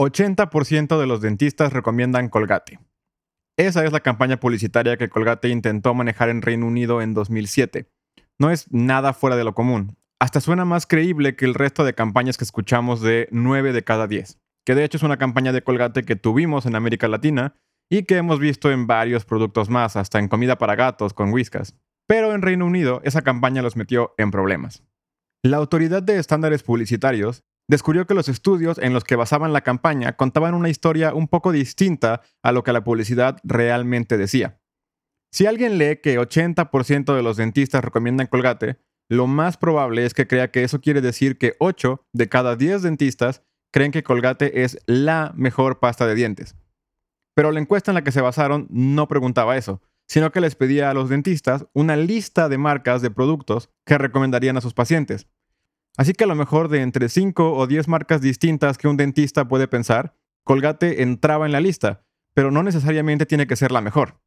80% de los dentistas recomiendan Colgate. Esa es la campaña publicitaria que Colgate intentó manejar en Reino Unido en 2007. No es nada fuera de lo común. Hasta suena más creíble que el resto de campañas que escuchamos de 9 de cada 10, que de hecho es una campaña de Colgate que tuvimos en América Latina y que hemos visto en varios productos más, hasta en comida para gatos con whiskas. Pero en Reino Unido esa campaña los metió en problemas. La Autoridad de Estándares Publicitarios descubrió que los estudios en los que basaban la campaña contaban una historia un poco distinta a lo que la publicidad realmente decía. Si alguien lee que 80% de los dentistas recomiendan Colgate, lo más probable es que crea que eso quiere decir que 8 de cada 10 dentistas creen que Colgate es la mejor pasta de dientes. Pero la encuesta en la que se basaron no preguntaba eso, sino que les pedía a los dentistas una lista de marcas de productos que recomendarían a sus pacientes. Así que a lo mejor de entre 5 o 10 marcas distintas que un dentista puede pensar, Colgate entraba en la lista, pero no necesariamente tiene que ser la mejor.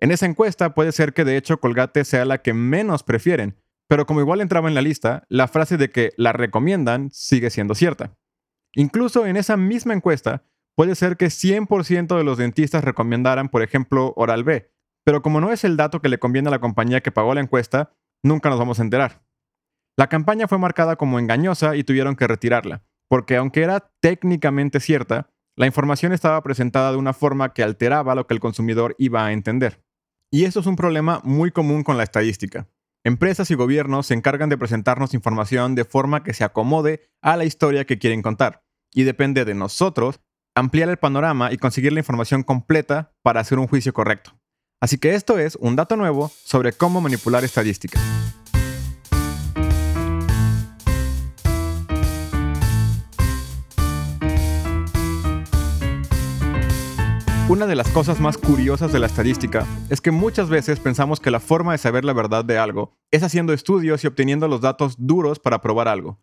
En esa encuesta puede ser que de hecho Colgate sea la que menos prefieren, pero como igual entraba en la lista, la frase de que la recomiendan sigue siendo cierta. Incluso en esa misma encuesta, puede ser que 100% de los dentistas recomendaran, por ejemplo, Oral B, pero como no es el dato que le conviene a la compañía que pagó la encuesta, nunca nos vamos a enterar. La campaña fue marcada como engañosa y tuvieron que retirarla, porque aunque era técnicamente cierta, la información estaba presentada de una forma que alteraba lo que el consumidor iba a entender. Y esto es un problema muy común con la estadística. Empresas y gobiernos se encargan de presentarnos información de forma que se acomode a la historia que quieren contar. Y depende de nosotros ampliar el panorama y conseguir la información completa para hacer un juicio correcto. Así que esto es un dato nuevo sobre cómo manipular estadísticas. Una de las cosas más curiosas de la estadística es que muchas veces pensamos que la forma de saber la verdad de algo es haciendo estudios y obteniendo los datos duros para probar algo.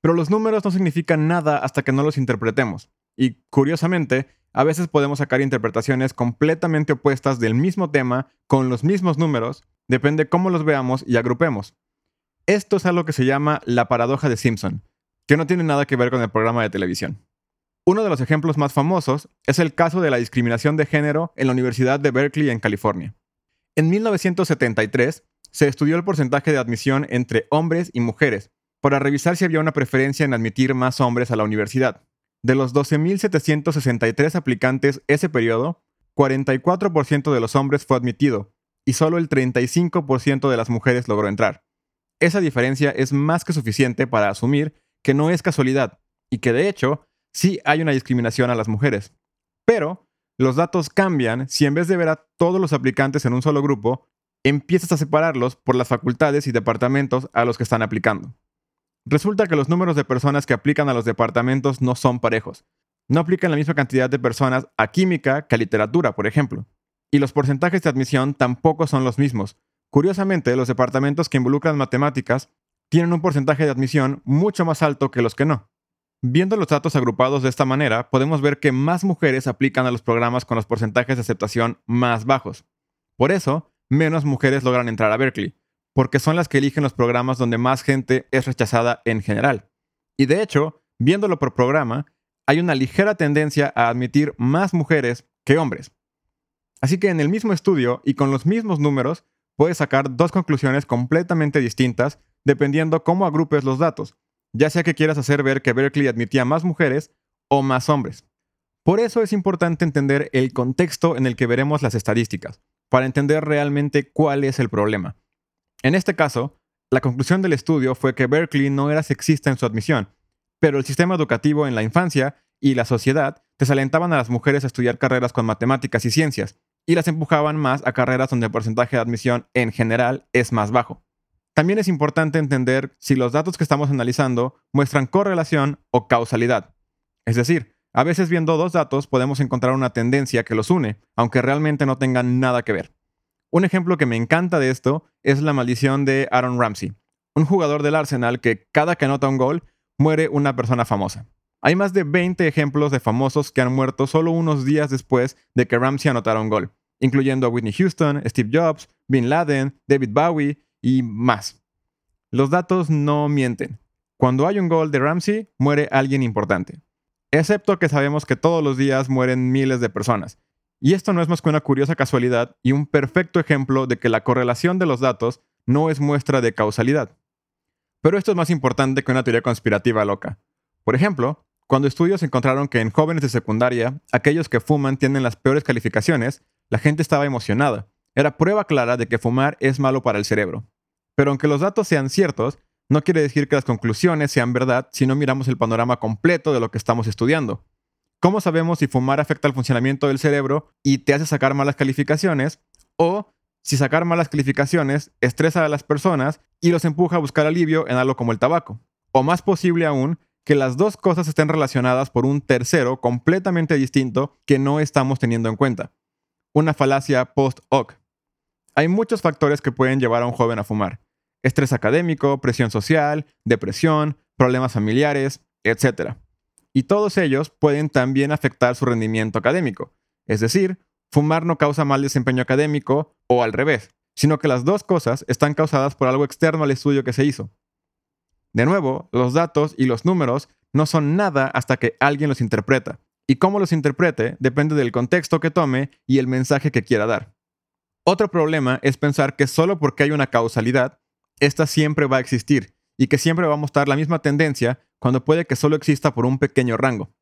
Pero los números no significan nada hasta que no los interpretemos. Y, curiosamente, a veces podemos sacar interpretaciones completamente opuestas del mismo tema con los mismos números, depende cómo los veamos y agrupemos. Esto es algo que se llama la paradoja de Simpson, que no tiene nada que ver con el programa de televisión. Uno de los ejemplos más famosos es el caso de la discriminación de género en la Universidad de Berkeley en California. En 1973 se estudió el porcentaje de admisión entre hombres y mujeres para revisar si había una preferencia en admitir más hombres a la universidad. De los 12.763 aplicantes ese periodo, 44% de los hombres fue admitido y solo el 35% de las mujeres logró entrar. Esa diferencia es más que suficiente para asumir que no es casualidad y que de hecho sí hay una discriminación a las mujeres. Pero los datos cambian si en vez de ver a todos los aplicantes en un solo grupo, empiezas a separarlos por las facultades y departamentos a los que están aplicando. Resulta que los números de personas que aplican a los departamentos no son parejos. No aplican la misma cantidad de personas a química que a literatura, por ejemplo. Y los porcentajes de admisión tampoco son los mismos. Curiosamente, los departamentos que involucran matemáticas tienen un porcentaje de admisión mucho más alto que los que no. Viendo los datos agrupados de esta manera, podemos ver que más mujeres aplican a los programas con los porcentajes de aceptación más bajos. Por eso, menos mujeres logran entrar a Berkeley, porque son las que eligen los programas donde más gente es rechazada en general. Y de hecho, viéndolo por programa, hay una ligera tendencia a admitir más mujeres que hombres. Así que en el mismo estudio y con los mismos números, puedes sacar dos conclusiones completamente distintas dependiendo cómo agrupes los datos, ya sea que quieras hacer ver que Berkeley admitía más mujeres o más hombres. Por eso es importante entender el contexto en el que veremos las estadísticas, para entender realmente cuál es el problema. En este caso, la conclusión del estudio fue que Berkeley no era sexista en su admisión, pero el sistema educativo en la infancia y la sociedad desalentaban a las mujeres a estudiar carreras con matemáticas y ciencias, y las empujaban más a carreras donde el porcentaje de admisión en general es más bajo. También es importante entender si los datos que estamos analizando muestran correlación o causalidad. Es decir, a veces viendo dos datos podemos encontrar una tendencia que los une, aunque realmente no tengan nada que ver. Un ejemplo que me encanta de esto es la maldición de Aaron Ramsey, un jugador del Arsenal que cada que anota un gol muere una persona famosa. Hay más de 20 ejemplos de famosos que han muerto solo unos días después de que Ramsey anotara un gol, incluyendo a Whitney Houston, Steve Jobs, Bin Laden, David Bowie y más. Los datos no mienten. Cuando hay un gol de Ramsey, muere alguien importante. excepto que sabemos que todos los días mueren miles de personas. Y esto no es más que una curiosa casualidad y un perfecto ejemplo de que la correlación de los datos no es muestra de causalidad. Pero esto es más importante que una teoría conspirativa loca. Por ejemplo, cuando estudios encontraron que en jóvenes de secundaria, aquellos que fuman tienen las peores calificaciones, la gente estaba emocionada. Era prueba clara de que fumar es malo para el cerebro. Pero aunque los datos sean ciertos, no quiere decir que las conclusiones sean verdad si no miramos el panorama completo de lo que estamos estudiando. ¿Cómo sabemos si fumar afecta el funcionamiento del cerebro y te hace sacar malas calificaciones? O si sacar malas calificaciones estresa a las personas y los empuja a buscar alivio en algo como el tabaco. O más posible aún, que las dos cosas estén relacionadas por un tercero completamente distinto que no estamos teniendo en cuenta. Una falacia post-hoc. Hay muchos factores que pueden llevar a un joven a fumar. Estrés académico, presión social, depresión, problemas familiares, etc. Y todos ellos pueden también afectar su rendimiento académico. Es decir, fumar no causa mal desempeño académico o al revés, sino que las dos cosas están causadas por algo externo al estudio que se hizo. De nuevo, los datos y los números no son nada hasta que alguien los interpreta, y cómo los interprete depende del contexto que tome y el mensaje que quiera dar. Otro problema es pensar que solo porque hay una causalidad, esta siempre va a existir, y que siempre va a mostrar la misma tendencia cuando puede que solo exista por un pequeño rango.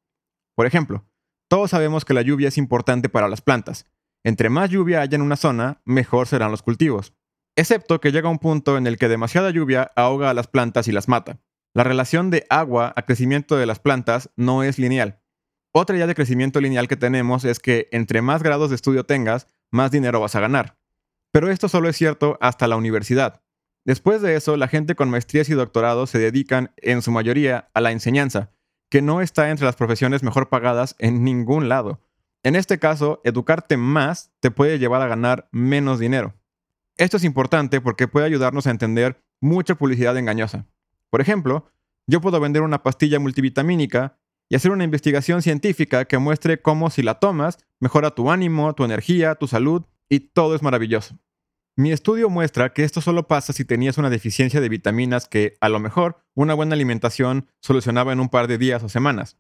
Por ejemplo, todos sabemos que la lluvia es importante para las plantas. Entre más lluvia haya en una zona, mejor serán los cultivos excepto que llega un punto en el que demasiada lluvia ahoga a las plantas y las mata. La relación de agua a crecimiento de las plantas no es lineal. Otra idea de crecimiento lineal que tenemos es que entre más grados de estudio tengas, más dinero vas a ganar. Pero esto solo es cierto hasta la universidad. Después de eso, la gente con maestrías y doctorados se dedican, en su mayoría, a la enseñanza, que no está entre las profesiones mejor pagadas en ningún lado. En este caso, educarte más te puede llevar a ganar menos dinero. Esto es importante porque puede ayudarnos a entender mucha publicidad engañosa. Por ejemplo, yo puedo vender una pastilla multivitamínica y hacer una investigación científica que muestre cómo si la tomas mejora tu ánimo, tu energía, tu salud y todo es maravilloso. Mi estudio muestra que esto solo pasa si tenías una deficiencia de vitaminas que, a lo mejor, una buena alimentación solucionaba en un par de días o semanas.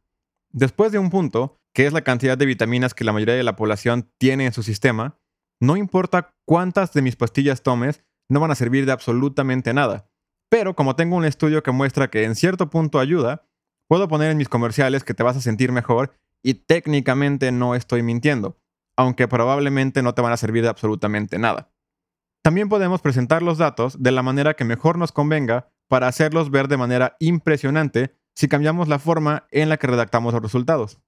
Después de un punto, que es la cantidad de vitaminas que la mayoría de la población tiene en su sistema, no importa cuántas de mis pastillas tomes, no van a servir de absolutamente nada. Pero como tengo un estudio que muestra que en cierto punto ayuda, puedo poner en mis comerciales que te vas a sentir mejor y técnicamente no estoy mintiendo, aunque probablemente no te van a servir de absolutamente nada. También podemos presentar los datos de la manera que mejor nos convenga para hacerlos ver de manera impresionante si cambiamos la forma en la que redactamos los resultados.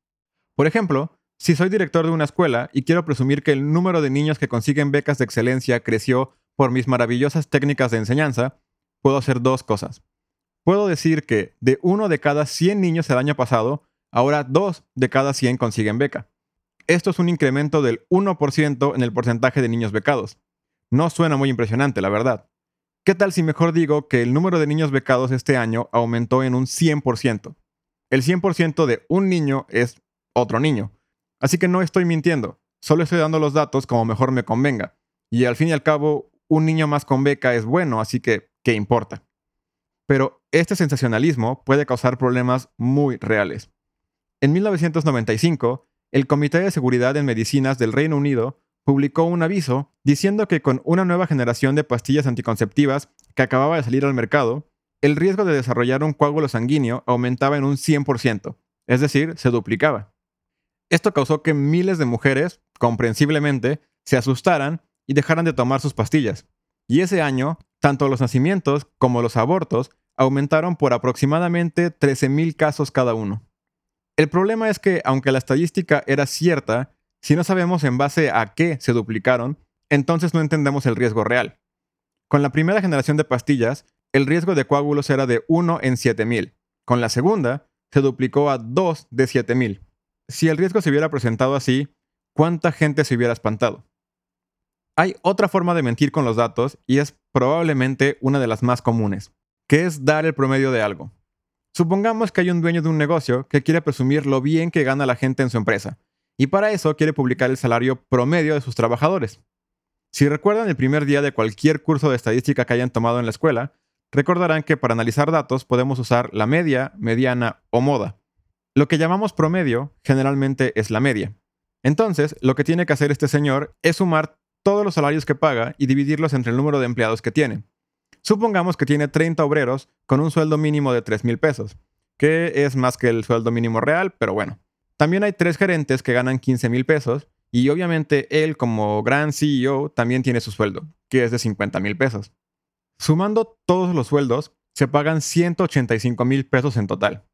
Por ejemplo, si soy director de una escuela y quiero presumir que el número de niños que consiguen becas de excelencia creció por mis maravillosas técnicas de enseñanza, puedo hacer dos cosas. Puedo decir que de uno de cada 100 niños el año pasado, ahora dos de cada 100 consiguen beca. Esto es un incremento del 1% en el porcentaje de niños becados. No suena muy impresionante, la verdad. ¿Qué tal si mejor digo que el número de niños becados este año aumentó en un 100%? El 100% de un niño es otro niño. Así que no estoy mintiendo, solo estoy dando los datos como mejor me convenga. Y al fin y al cabo, un niño más con beca es bueno, así que, ¿qué importa? Pero este sensacionalismo puede causar problemas muy reales. En 1995, el Comité de Seguridad en Medicinas del Reino Unido publicó un aviso diciendo que con una nueva generación de pastillas anticonceptivas que acababa de salir al mercado, el riesgo de desarrollar un coágulo sanguíneo aumentaba en un 100%, es decir, se duplicaba. Esto causó que miles de mujeres, comprensiblemente, se asustaran y dejaran de tomar sus pastillas. Y ese año, tanto los nacimientos como los abortos aumentaron por aproximadamente 13.000 casos cada uno. El problema es que, aunque la estadística era cierta, si no sabemos en base a qué se duplicaron, entonces no entendemos el riesgo real. Con la primera generación de pastillas, el riesgo de coágulos era de 1 en 7000. Con la segunda, se duplicó a 2 de 7000 si el riesgo se hubiera presentado así, ¿cuánta gente se hubiera espantado? Hay otra forma de mentir con los datos y es probablemente una de las más comunes, que es dar el promedio de algo. Supongamos que hay un dueño de un negocio que quiere presumir lo bien que gana la gente en su empresa, y para eso quiere publicar el salario promedio de sus trabajadores. Si recuerdan el primer día de cualquier curso de estadística que hayan tomado en la escuela, recordarán que para analizar datos podemos usar la media, mediana o moda. Lo que llamamos promedio generalmente es la media. Entonces, lo que tiene que hacer este señor es sumar todos los salarios que paga y dividirlos entre el número de empleados que tiene. Supongamos que tiene 30 obreros con un sueldo mínimo de 3 mil pesos, que es más que el sueldo mínimo real, pero bueno. También hay tres gerentes que ganan 15 mil pesos y obviamente él como gran CEO también tiene su sueldo, que es de 50 mil pesos. Sumando todos los sueldos, se pagan 185 mil pesos en total.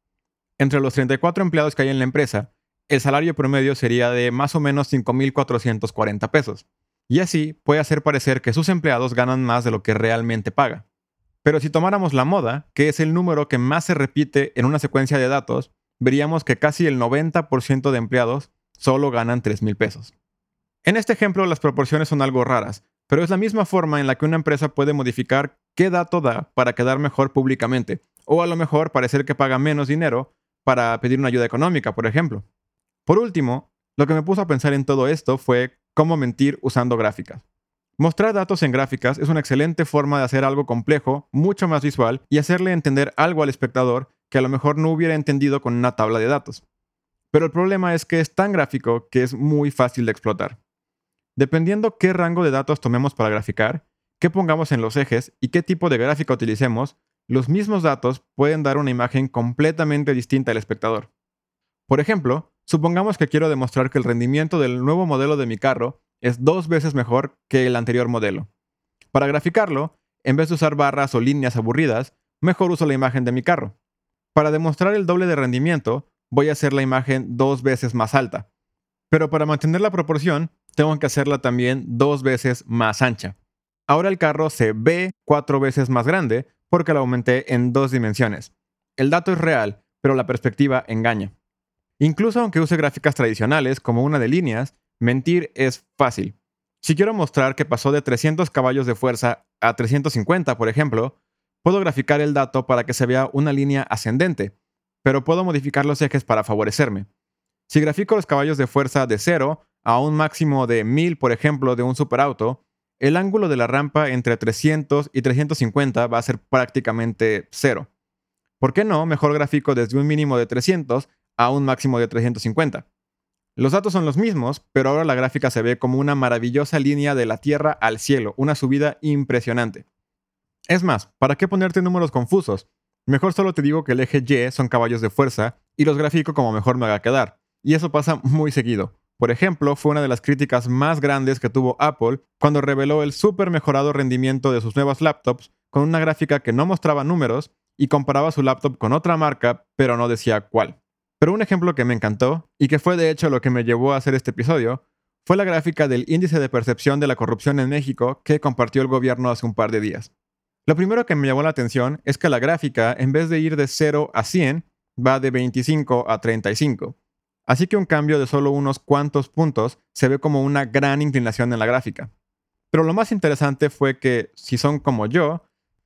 Entre los 34 empleados que hay en la empresa, el salario promedio sería de más o menos 5.440 pesos. Y así puede hacer parecer que sus empleados ganan más de lo que realmente paga. Pero si tomáramos la moda, que es el número que más se repite en una secuencia de datos, veríamos que casi el 90% de empleados solo ganan 3.000 pesos. En este ejemplo las proporciones son algo raras, pero es la misma forma en la que una empresa puede modificar qué dato da para quedar mejor públicamente, o a lo mejor parecer que paga menos dinero para pedir una ayuda económica, por ejemplo. Por último, lo que me puso a pensar en todo esto fue cómo mentir usando gráficas. Mostrar datos en gráficas es una excelente forma de hacer algo complejo, mucho más visual, y hacerle entender algo al espectador que a lo mejor no hubiera entendido con una tabla de datos. Pero el problema es que es tan gráfico que es muy fácil de explotar. Dependiendo qué rango de datos tomemos para graficar, qué pongamos en los ejes y qué tipo de gráfica utilicemos, los mismos datos pueden dar una imagen completamente distinta al espectador. Por ejemplo, supongamos que quiero demostrar que el rendimiento del nuevo modelo de mi carro es dos veces mejor que el anterior modelo. Para graficarlo, en vez de usar barras o líneas aburridas, mejor uso la imagen de mi carro. Para demostrar el doble de rendimiento, voy a hacer la imagen dos veces más alta. Pero para mantener la proporción, tengo que hacerla también dos veces más ancha. Ahora el carro se ve cuatro veces más grande porque lo aumenté en dos dimensiones. El dato es real, pero la perspectiva engaña. Incluso aunque use gráficas tradicionales como una de líneas, mentir es fácil. Si quiero mostrar que pasó de 300 caballos de fuerza a 350, por ejemplo, puedo graficar el dato para que se vea una línea ascendente, pero puedo modificar los ejes para favorecerme. Si grafico los caballos de fuerza de 0 a un máximo de 1000, por ejemplo, de un superauto, el ángulo de la rampa entre 300 y 350 va a ser prácticamente cero. ¿Por qué no? Mejor gráfico desde un mínimo de 300 a un máximo de 350. Los datos son los mismos, pero ahora la gráfica se ve como una maravillosa línea de la Tierra al cielo, una subida impresionante. Es más, ¿para qué ponerte números confusos? Mejor solo te digo que el eje Y son caballos de fuerza y los grafico como mejor me haga quedar. Y eso pasa muy seguido. Por ejemplo, fue una de las críticas más grandes que tuvo Apple cuando reveló el súper mejorado rendimiento de sus nuevas laptops con una gráfica que no mostraba números y comparaba su laptop con otra marca, pero no decía cuál. Pero un ejemplo que me encantó, y que fue de hecho lo que me llevó a hacer este episodio, fue la gráfica del índice de percepción de la corrupción en México que compartió el gobierno hace un par de días. Lo primero que me llamó la atención es que la gráfica, en vez de ir de 0 a 100, va de 25 a 35. Así que un cambio de solo unos cuantos puntos se ve como una gran inclinación en la gráfica. Pero lo más interesante fue que, si son como yo,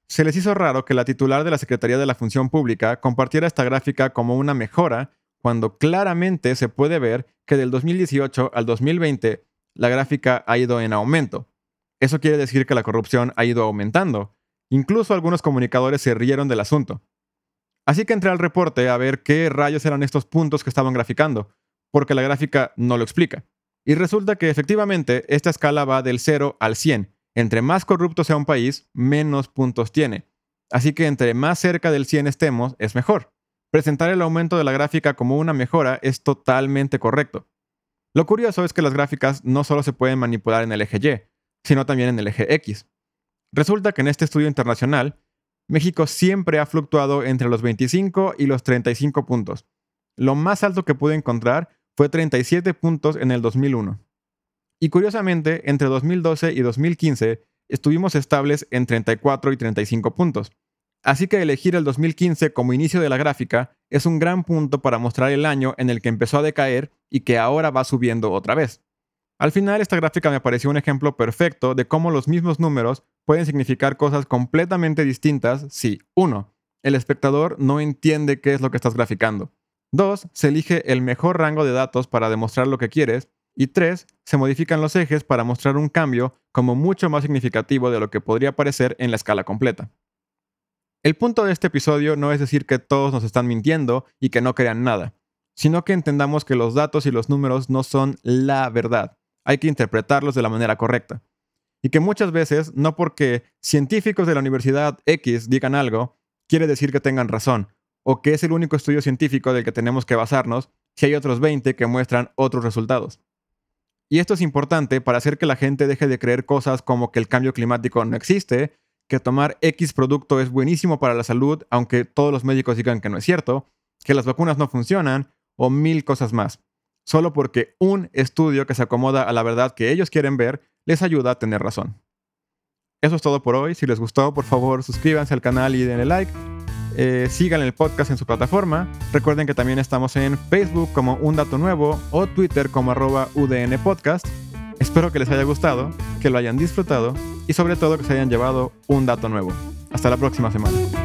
se les hizo raro que la titular de la Secretaría de la Función Pública compartiera esta gráfica como una mejora cuando claramente se puede ver que del 2018 al 2020 la gráfica ha ido en aumento. Eso quiere decir que la corrupción ha ido aumentando. Incluso algunos comunicadores se rieron del asunto. Así que entré al reporte a ver qué rayos eran estos puntos que estaban graficando, porque la gráfica no lo explica. Y resulta que efectivamente esta escala va del 0 al 100. Entre más corrupto sea un país, menos puntos tiene. Así que entre más cerca del 100 estemos, es mejor. Presentar el aumento de la gráfica como una mejora es totalmente correcto. Lo curioso es que las gráficas no solo se pueden manipular en el eje Y, sino también en el eje X. Resulta que en este estudio internacional, México siempre ha fluctuado entre los 25 y los 35 puntos. Lo más alto que pude encontrar fue 37 puntos en el 2001. Y curiosamente, entre 2012 y 2015 estuvimos estables en 34 y 35 puntos. Así que elegir el 2015 como inicio de la gráfica es un gran punto para mostrar el año en el que empezó a decaer y que ahora va subiendo otra vez. Al final esta gráfica me pareció un ejemplo perfecto de cómo los mismos números pueden significar cosas completamente distintas si 1. El espectador no entiende qué es lo que estás graficando. 2. Se elige el mejor rango de datos para demostrar lo que quieres. Y 3. Se modifican los ejes para mostrar un cambio como mucho más significativo de lo que podría parecer en la escala completa. El punto de este episodio no es decir que todos nos están mintiendo y que no crean nada. sino que entendamos que los datos y los números no son la verdad. Hay que interpretarlos de la manera correcta. Y que muchas veces, no porque científicos de la Universidad X digan algo, quiere decir que tengan razón, o que es el único estudio científico del que tenemos que basarnos si hay otros 20 que muestran otros resultados. Y esto es importante para hacer que la gente deje de creer cosas como que el cambio climático no existe, que tomar X producto es buenísimo para la salud, aunque todos los médicos digan que no es cierto, que las vacunas no funcionan, o mil cosas más. Solo porque un estudio que se acomoda a la verdad que ellos quieren ver les ayuda a tener razón. Eso es todo por hoy. Si les gustó, por favor, suscríbanse al canal y denle like. Eh, sigan el podcast en su plataforma. Recuerden que también estamos en Facebook como Un Dato Nuevo o Twitter como arroba UDN Podcast. Espero que les haya gustado, que lo hayan disfrutado y sobre todo que se hayan llevado un dato nuevo. Hasta la próxima semana.